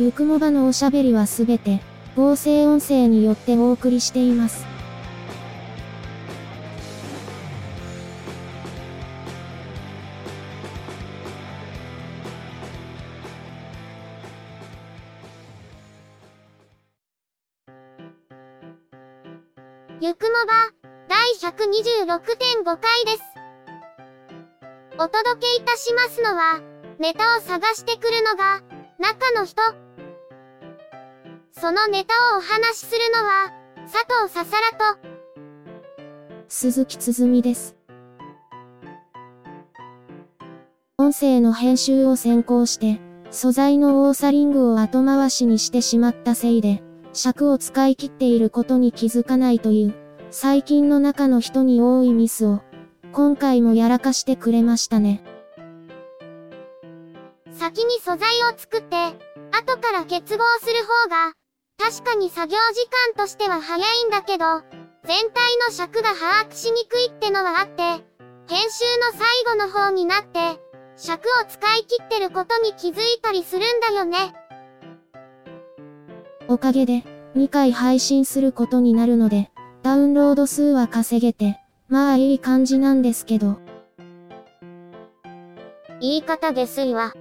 ゆくもばのおしゃべりはすべて、合成音声によってお送りしています。ゆくもば、第126.5回です。お届けいたしますのは、ネタを探してくるのが、中の人。そのネタをお話しするのは、佐藤ささらと、鈴木つづみです。音声の編集を先行して、素材のオーサリングを後回しにしてしまったせいで、尺を使い切っていることに気づかないという、最近の中の人に多いミスを、今回もやらかしてくれましたね。先に素材を作って、後から結合する方が、確かに作業時間としては早いんだけど、全体の尺が把握しにくいってのはあって、編集の最後の方になって、尺を使い切ってることに気づいたりするんだよね。おかげで、2回配信することになるので、ダウンロード数は稼げて、まあいい感じなんですけど。言い方下水わ。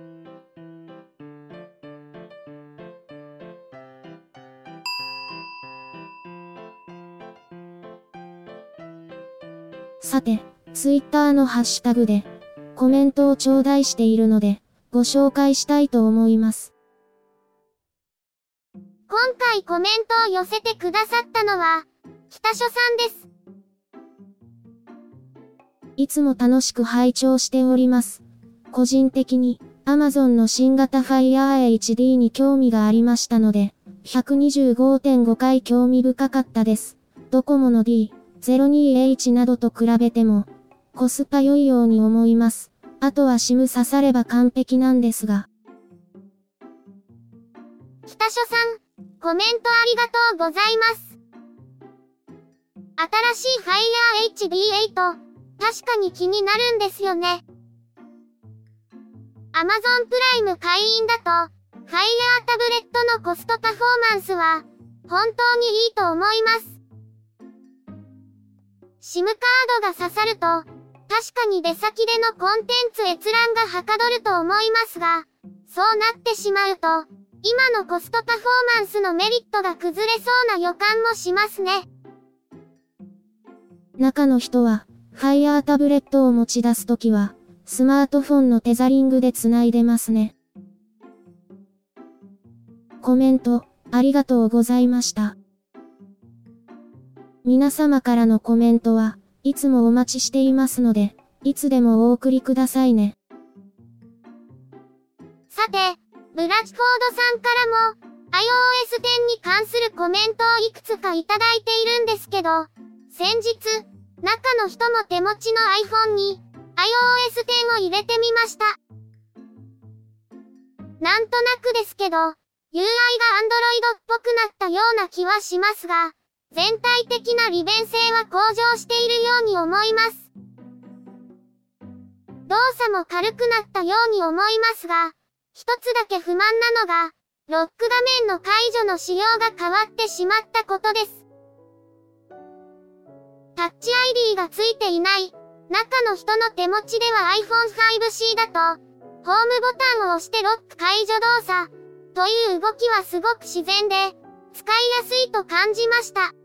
さて、ツイッターのハッシュタグで、コメントを頂戴しているので、ご紹介したいと思います。今回コメントを寄せてくださったのは、北書さんです。いつも楽しく拝聴しております。個人的に、Amazon の新型 Fire HD に興味がありましたので、125.5回興味深かったです。ドコモの 02H などと比べても、コスパ良いように思います。あとは SIM 刺されば完璧なんですが。北書さん、コメントありがとうございます。新しい Fire HD8、確かに気になるんですよね。Amazon プライム会員だと、Fire タブレットのコストパフォーマンスは、本当にいいと思います。SIM カードが刺さると、確かに出先でのコンテンツ閲覧がはかどると思いますが、そうなってしまうと、今のコストパフォーマンスのメリットが崩れそうな予感もしますね。中の人は、Fire タブレットを持ち出すときは、スマートフォンのテザリングで繋いでますね。コメント、ありがとうございました。皆様からのコメントは、いつもお待ちしていますので、いつでもお送りくださいね。さて、ブラチフォードさんからも、iOS 10に関するコメントをいくつかいただいているんですけど、先日、中の人も手持ちの iPhone に、iOS 10を入れてみました。なんとなくですけど、UI が Android っぽくなったような気はしますが、全体的な利便性は向上しているように思います。動作も軽くなったように思いますが、一つだけ不満なのが、ロック画面の解除の仕様が変わってしまったことです。タッチ ID がついていない、中の人の手持ちでは iPhone 5C だと、ホームボタンを押してロック解除動作、という動きはすごく自然で、使いやすいと感じました。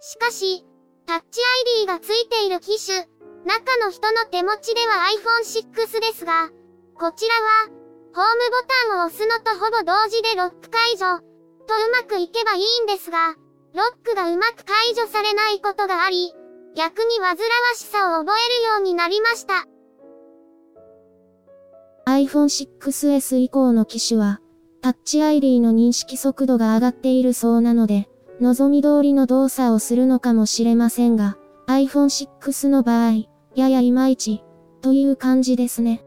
しかし、タッチ ID がついている機種、中の人の手持ちでは iPhone 6ですが、こちらは、ホームボタンを押すのとほぼ同時でロック解除、とうまくいけばいいんですが、ロックがうまく解除されないことがあり、逆に煩わしさを覚えるようになりました。iPhone 6S 以降の機種は、タッチ ID の認識速度が上がっているそうなので、望み通りの動作をするのかもしれませんが、iPhone 6の場合、ややいまいち、という感じですね。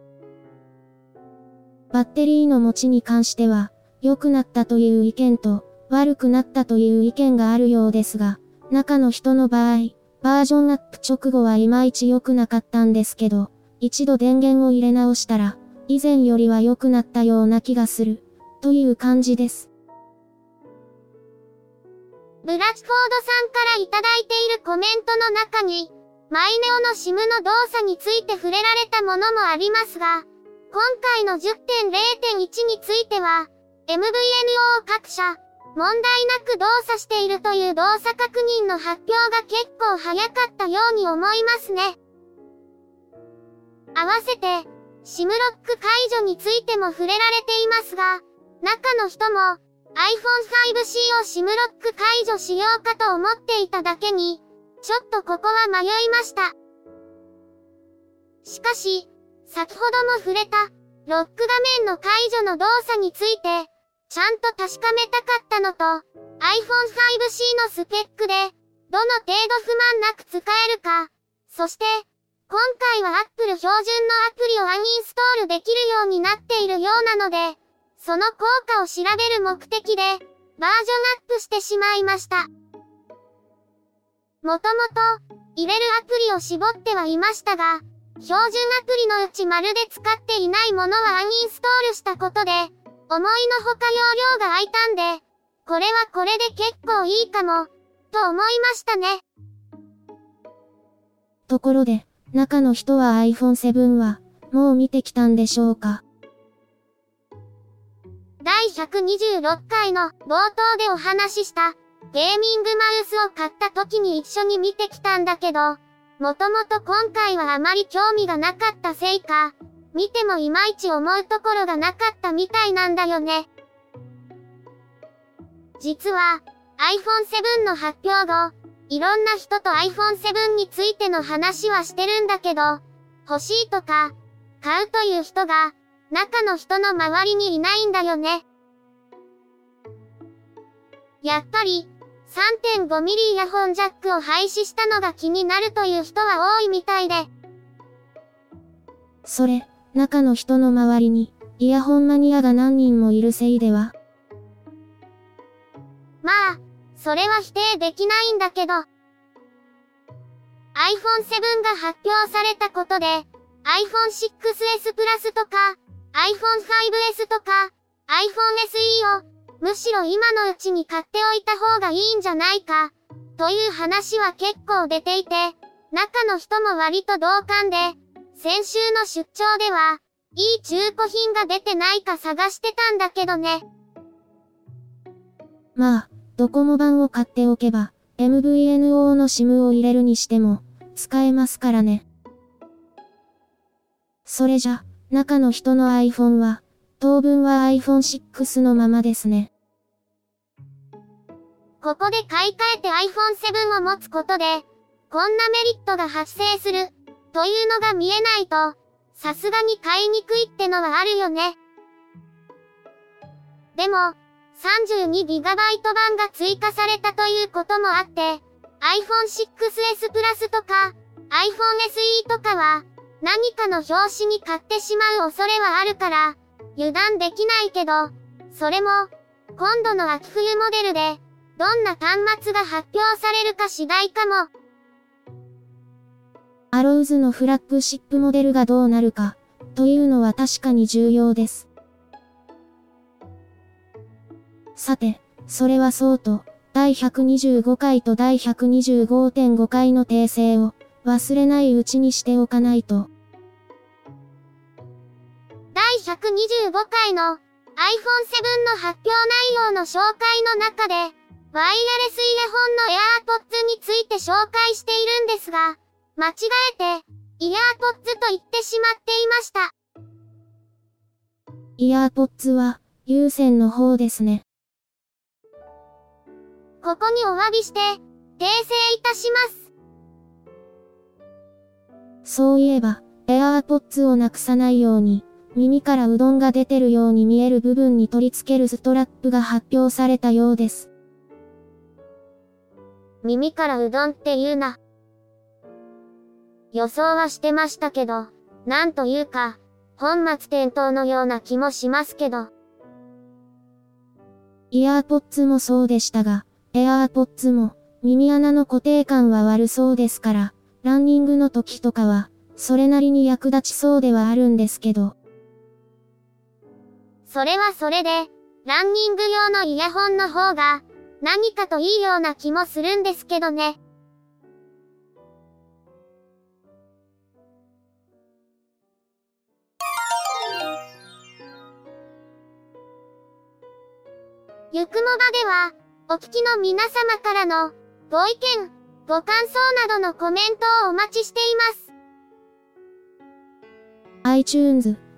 バッテリーの持ちに関しては、良くなったという意見と、悪くなったという意見があるようですが、中の人の場合、バージョンアップ直後はいまいち良くなかったんですけど、一度電源を入れ直したら、以前よりは良くなったような気がする、という感じです。ブラチフォードさんからいただいているコメントの中に、マイネオの SIM の動作について触れられたものもありますが、今回の10.0.1については、MVNO 各社、問題なく動作しているという動作確認の発表が結構早かったように思いますね。合わせて、SIM ロック解除についても触れられていますが、中の人も iPhone 5C を SIM ロック解除しようかと思っていただけに、ちょっとここは迷いました。しかし、先ほども触れた、ロック画面の解除の動作について、ちゃんと確かめたかったのと、iPhone 5C のスペックで、どの程度不満なく使えるか、そして、今回は Apple 標準のアプリをアンインストールできるようになっているようなので、その効果を調べる目的で、バージョンアップしてしまいました。もともと、入れるアプリを絞ってはいましたが、標準アプリのうちまるで使っていないものはアンインストールしたことで、思いのほか容量が空いたんで、これはこれで結構いいかも、と思いましたね。ところで、中の人は iPhone 7は、もう見てきたんでしょうか？第126回の冒頭でお話ししたゲーミングマウスを買った時に一緒に見てきたんだけど、もともと今回はあまり興味がなかったせいか、見てもいまいち思うところがなかったみたいなんだよね。実は、iPhone 7の発表後、いろんな人と iPhone 7についての話はしてるんだけど、欲しいとか、買うという人が、中の人の周りにいないんだよね。やっぱり、3.5ミリイヤホンジャックを廃止したのが気になるという人は多いみたいで。それ、中の人の周りに、イヤホンマニアが何人もいるせいでは？まあ、それは否定できないんだけど。iPhone 7が発表されたことで、iPhone 6S プラスとか、iPhone 5S とか、iPhone SE をむしろ今のうちに買っておいた方がいいんじゃないか、という話は結構出ていて、中の人も割と同感で、先週の出張では、いい中古品が出てないか探してたんだけどね。まあ、ドコモ版を買っておけば、MVNO の SIM を入れるにしても、使えますからね。それじゃ、中の人の iPhone は、当分は iPhone 6のままですね。ここで買い替えて iPhone 7を持つことで、こんなメリットが発生する、というのが見えないと、さすがに買いにくいってのはあるよね。でも、32GB 版が追加されたということもあって、iPhone 6S プラスとか、iPhone SE とかは、何かの表紙に買ってしまう恐れはあるから、油断できないけど、それも、今度の秋冬モデルで、どんな端末が発表されるか次第かも。アローズのフラッグシップモデルがどうなるか、というのは確かに重要です。さて、それはそうと、第125回と第125.5回の訂正を、忘れないうちにしておかないと。第125回の iPhone 7の発表内容の紹介の中で、ワイヤレスイヤホンの AirPods について紹介しているんですが、間違えて、イヤーポッツと言ってしまっていました。イヤーポッツは、有線の方ですね。ここにお詫びして、訂正いたします。そういえば、AirPods をなくさないように、耳からうどんが出てるように見える部分に取り付けるストラップが発表されたようです。耳からうどんって言うな。予想はしてましたけど、なんというか、本末転倒のような気もしますけど。イヤーポッツもそうでしたが、エアーポッツも、耳穴の固定感は悪そうですから、ランニングの時とかは、それなりに役立ちそうではあるんですけど。それはそれで、ランニング用のイヤホンの方が、何かといいような気もするんですけどね。ゆくもばでは、お聞きの皆様からの、ご意見、ご感想などのコメントをお待ちしています。iTunes、